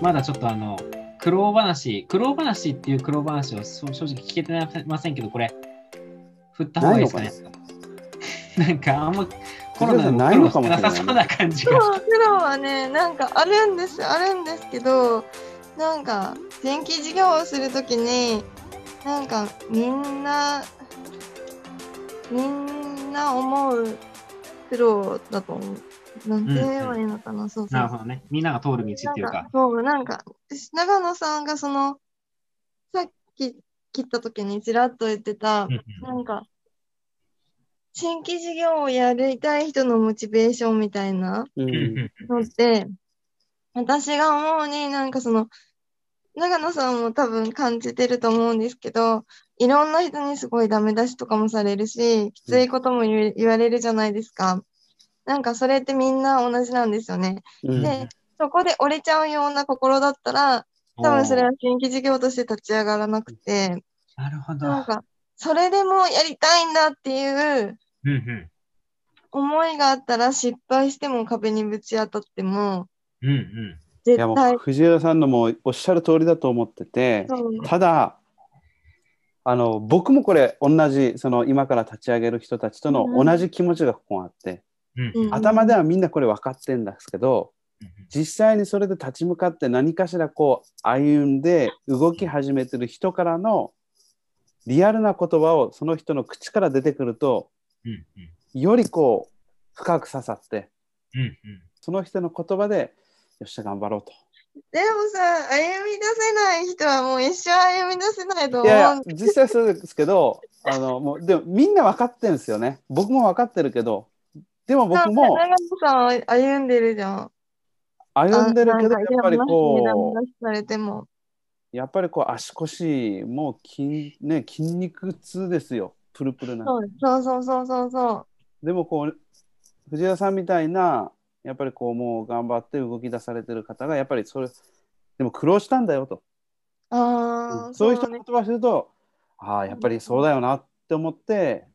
まだちょっとあの、苦労話、苦労話っていう苦労話を正直聞けてませんけど、これ、振った方がいいですかね。な んかあんまコロナの苦労してなさそうな感じが。苦労はね、なんかあるんです、あるんですけど、なんか電気事業をするときに、なんかみんな、みんな思う苦労だと思う。なんて言えばいいのかな、うんうん、そうそう。なるほどね。みんなが通る道っていうか。そう、なんか、長野さんがその、さっき切った時にちらっと言ってた、なんか、新規事業をやりたい人のモチベーションみたいなのって、私が思うになんかその、長野さんも多分感じてると思うんですけど、いろんな人にすごいダメ出しとかもされるし、きついことも言われるじゃないですか。なんかそれってみんな同じなんですよね。うん、で、そこで折れちゃうような心だったら、多分それは新規事業として立ち上がらなくて、なるほど。なんか、それでもやりたいんだっていう思いがあったら失敗しても壁にぶち当たっても、うんうん、いやもう藤原さんのもおっしゃる通りだと思ってて、ただ、あの僕もこれ同じその今から立ち上げる人たちとの同じ気持ちがここにあって、うん、頭ではみんなこれ分かってるんですけど、うん、実際にそれで立ち向かって何かしらこう歩んで動き始めてる人からのリアルな言葉をその人の口から出てくるとうんうん、よりこう深く刺さって、その人の言葉でよっしゃ頑張ろうと。でもさ歩み出せない人はもう一生歩み出せないと思う。いやいや実際そうですけど あのもうでもみんな分かってるんですよね。僕も分かってるけどでも僕も長野さん歩んでるじゃん。歩んでるけどやっぱりこうやっぱりこう足腰も筋,、ね、筋肉痛ですよ。プルプルな。そうそうそうそうそう。でもこう藤原さんみたいなやっぱりこうもう頑張って動き出されてる方がやっぱりそれでも苦労したんだよと。あ、うん、そういう人の言葉すると、ね、ああやっぱりそうだよなって思って、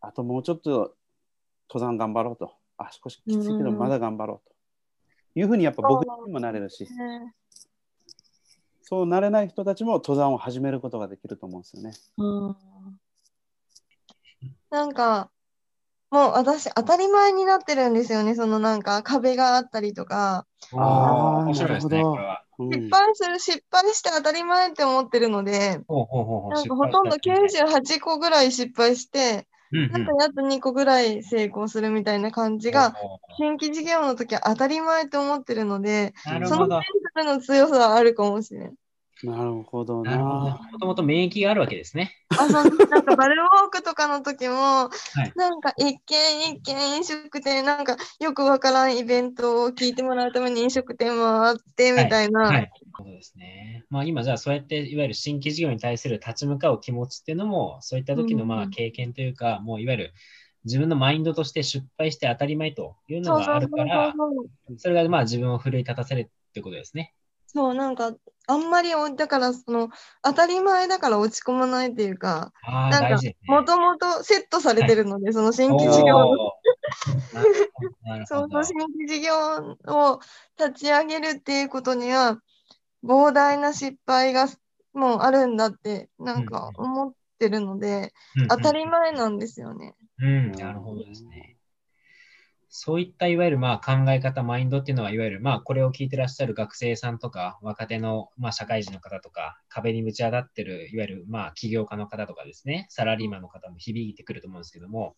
あともうちょっと登山頑張ろうと。あ少しきついけどまだ頑張ろうと。いうふうにやっぱ僕にもなれるし、そうなれない人たちも登山を始めることができると思うんですよね。うん。なんか、もう私当たり前になってるんですよね。そのなんか壁があったりとか。ああ、面白いですね。失敗する、失敗して当たり前って思ってるので、なんかほとんど98個ぐらい失敗して、なんかやっと2個ぐらい成功するみたいな感じが、新規事業の時は当たり前って思ってるので、そのメンタルの強さはあるかもしれない。なるほどな。もともと免疫があるわけですね。あそうなんかバルウォークとかの時も、はい、なんか一軒一軒飲食店、なんかよくわからんイベントを聞いてもらうために飲食店もあってみたいな。はい、はい、そうですね。まあ今じゃあそうやっていわゆる新規事業に対する立ち向かう気持ちっていうのも、そういった時のまあ経験というか、うん、もういわゆる自分のマインドとして失敗して当たり前というのがあるから、それがまあ自分を奮い立たせるってことですね。そう、なんか、あんまりお、だから、その、当たり前だから落ち込まないっていうか、なんか、もともとセットされてるので、はい、その新規事業。の、そうそう、新規事業を立ち上げるっていうことには、膨大な失敗がもうあるんだって、なんか思ってるので、うんうん、当たり前なんですよね。うん、なるほどですね。そういったいわゆるまあ考え方、マインドっていうのは、いわゆるまあこれを聞いてらっしゃる学生さんとか、若手のまあ社会人の方とか、壁にぶち当たってる、いわゆるまあ起業家の方とかですね、サラリーマンの方も響いてくると思うんですけども、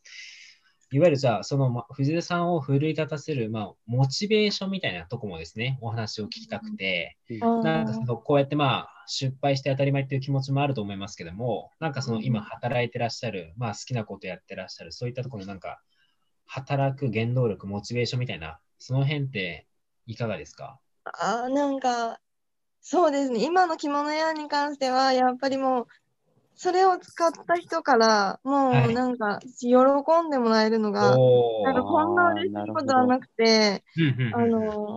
いわゆるじゃあ、その、ま、藤田さんを奮い立たせる、まあ、モチベーションみたいなとこもですね、お話を聞きたくて、なんかその、こうやってまあ、失敗して当たり前っていう気持ちもあると思いますけども、なんかその今働いてらっしゃる、まあ好きなことやってらっしゃる、そういったところのなんか、働く原動力、モチベーションみたいな、その辺っていかがですか？あなんか、そうですね。今の着物屋に関しては、やっぱりもう、それを使った人から、もうなんか、喜んでもらえるのが、はい、なんかこんな嬉しいことはなくて、あの、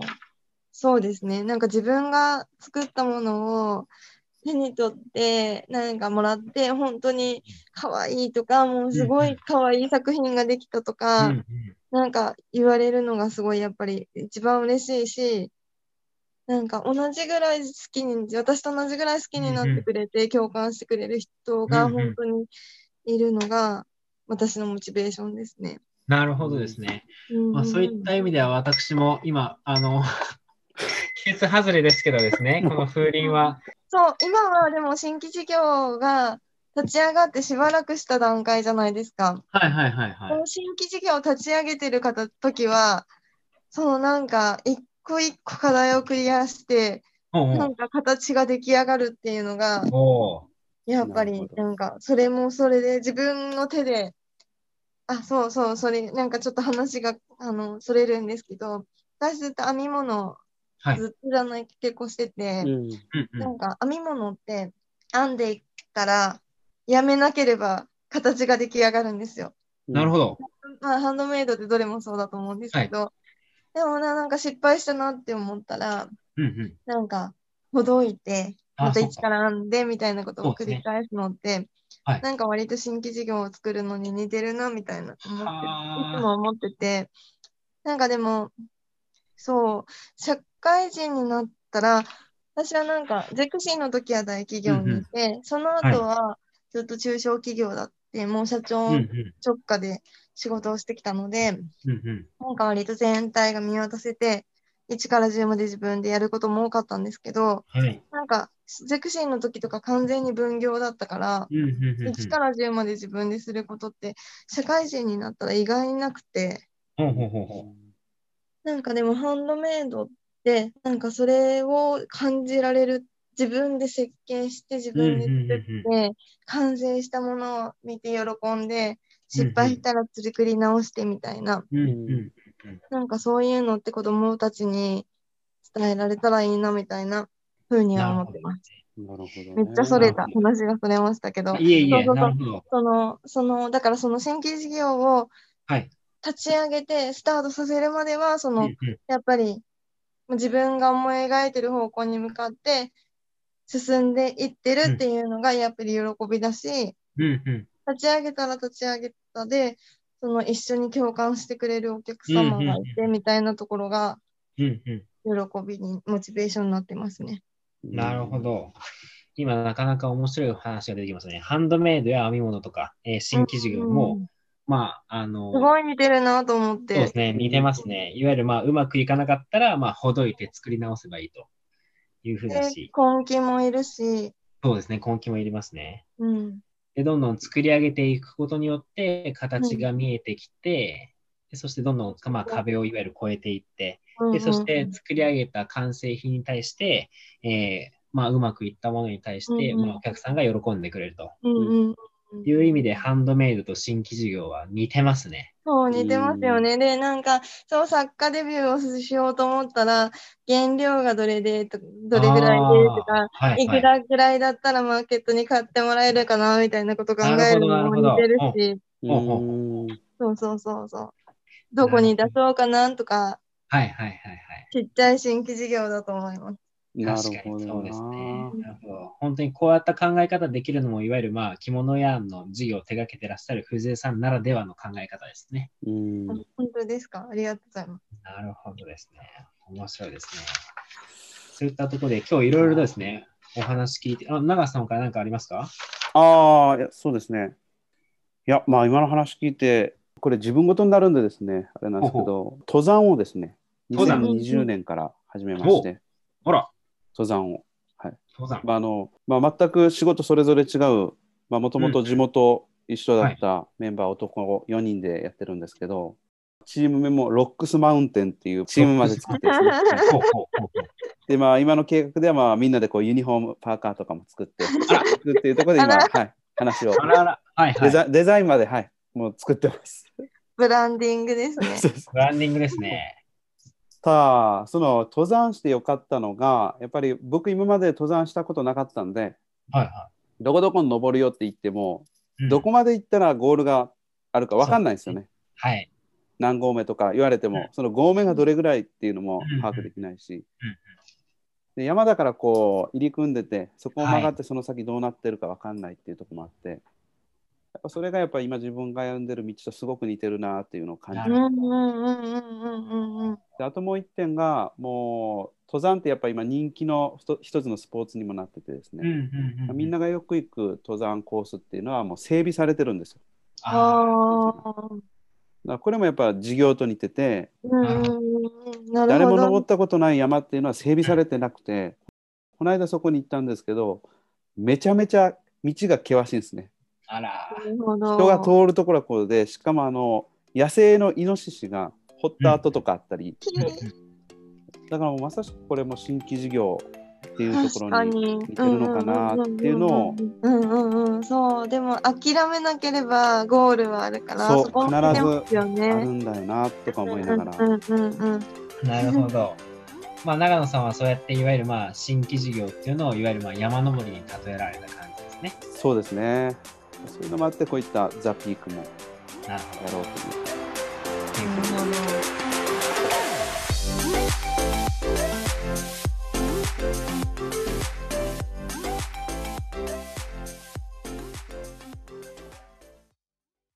そうですね。なんか自分が作ったものを、手に取ってなんかもらって本当に可愛いとかもうすごい可愛い作品ができたとか、なんか言われるのがすごいやっぱり一番嬉しいしなんか同じぐらい好きに私と同じぐらい好きになってくれて、共感してくれる人が本当にいるのが私のモチベーションですね。なるほどですね。まあ、そういった意味では私も今あの季節外れですけどですね、この風鈴は。そう、今はでも新規事業が立ち上がってしばらくした段階じゃないですか。はいはいはいはい。この新規事業を立ち上げてる方時は、そのなんか一個一個課題をクリアして、なんか形が出来上がるっていうのが、やっぱりなんかそれもそれで自分の手で、あ、そうそう、それなんかちょっと話があのそれるんですけど、私ずっと編み物ずっとじゃない結構してて、なんか編み物って編んでいったらやめなければ形が出来上がるんですよ。なるほど。まあ、ハンドメイドってどれもそうだと思うんですけど、はい、でもな、なんか失敗したなって思ったら、うんうん、なんか、ほどいて、また一から編んでみたいなことを繰り返すのって、ねはい、なんか割と新規事業を作るのに似てるなみたいな思っていつも思ってて、なんかでも、そう、社会人になったら、私はなんか、ゼクシーの時は大企業にいて、うんうん、その後はずっと中小企業だって、もう社長直下で仕事をしてきたので、うんうん、なんか割と全体が見渡せて、1から10まで自分でやることも多かったんですけど、はい、なんか、ゼクシーの時とか完全に分業だったから、うんうんうんうん、1から10まで自分ですることって、社会人になったら意外になくて、ほうほうほうほう。なんかでもハンドメイドって、なんかそれを感じられる。自分で設計して自分で作って完成したものを見て喜んで失敗したら作り直してみたいな、なんかそういうのって子供たちに伝えられたらいいなみたいなふうには思ってます。なるほど、ね、めっちゃそれた、話がそれましたけど、いえいえそうそうそう。その、その、だからその新規事業を、はい、立ち上げてスタートさせるまでは、その、やっぱり自分が思い描いてる方向に向かって進んでいってるっていうのがやっぱり喜びだし、立ち上げたら立ち上げたで、その一緒に共感してくれるお客様がいてみたいなところが、喜びに、モチベーションになってますね。なるほど。今なかなか面白い話が出てきますね。ハンドメイドや編み物とか、えー、新規事業も、まあ、あの、すごい似てるなと思って。そうですね、似てますね。いわゆる、まあ、うまくいかなかったら、まあ、ほどいて作り直せばいいというふうだし。根気もいるし。そうですね、根気もいりますね。うん。で、どんどん作り上げていくことによって、形が見えてきて、うん、でそしてどんどん、まあ、壁をいわゆる越えていって、で、そして作り上げた完成品に対して、えー、まあ、うまくいったものに対して、うんうん、まあ、お客さんが喜んでくれると。うんうんいう意味でハンドメイドと新規事業は似てますね。そう、似てますよね。で、なんか、そう作家デビューをしようと思ったら、原料がどれで、どれぐらいでとか、はいはい、いくらぐらいだったらマーケットに買ってもらえるかな、みたいなこと考えるのも似てるし。そうそうそうそう。どこに出そうかなとか、はいはいはいはい。ちっちゃい新規事業だと思います。確かにそうですね。なるほど。本当にこうやった考え方できるのも、いわゆるまあ着物屋の事業を手掛けてらっしゃる藤江さんならではの考え方ですね。うん。本当ですか？ありがとうございます。なるほどですね。面白いですね。そういったところで今日いろいろですね、お話聞いて、あ、長さんから何かありますか？ああ、そうですね。いや、まあ今の話聞いて、これ自分ごとになるんでですね、あれなんですけど、登山をですね、2020年から始めまして。ほら。登山を。はい登山まああのまあ、全く仕事それぞれ違う、もともと地元一緒だったメンバー男4人でやってるんですけど、チーム名もロックスマウンテンっていうチームまで作ってですね。で、まあ、今の計画では、まあ、みんなでこうユニフォーム、パーカーとかも作って、作っていうところで今、はい、話をデザ。デザインまで、はい、もう作ってます。ブランディングですね。ブランディングですね。さあ、その登山してよかったのが、やっぱり僕今まで登山したことなかったんで、はいはい、どこどこに登るよって言っても、うん、どこまで行ったらゴールがあるか分かんないですよね。はい。何合目とか言われても、うん、その合目がどれぐらいっていうのも把握できないし。で山だからこう入り組んでてそこを曲がってその先どうなってるか分かんないっていうところもあって、はい、やっぱそれがやっぱ今自分が歩んでる道とすごく似てるなっていうのを感じる。であともう一点がもう登山ってやっぱ今人気の一つのスポーツにもなっててですね、みんながよく行く登山コースっていうのはもう整備されてるんですよ。あこれもやっぱ事業と似てて、誰も登ったことない山っていうのは整備されてなくて、この間そこに行ったんですけど、めちゃめちゃ道が険しいんですね。あら人が通るところはこうで、しかもあの野生のイノシシが掘った跡とかあったり、だからまさしくこれも新規事業っていうところに似てるのかなっていうのを。うんうんうん、そうでも諦めなければゴールはあるからそう必ずあるんだよなとか思いながら。なるほど。まあ、長野さんはそうやっていわゆるまあ新規事業っていうのをいわゆるまあ山登りに例えられた感じですね。そうですね。そういうのもあってこういったザ・ピークもやろうという。なるほど。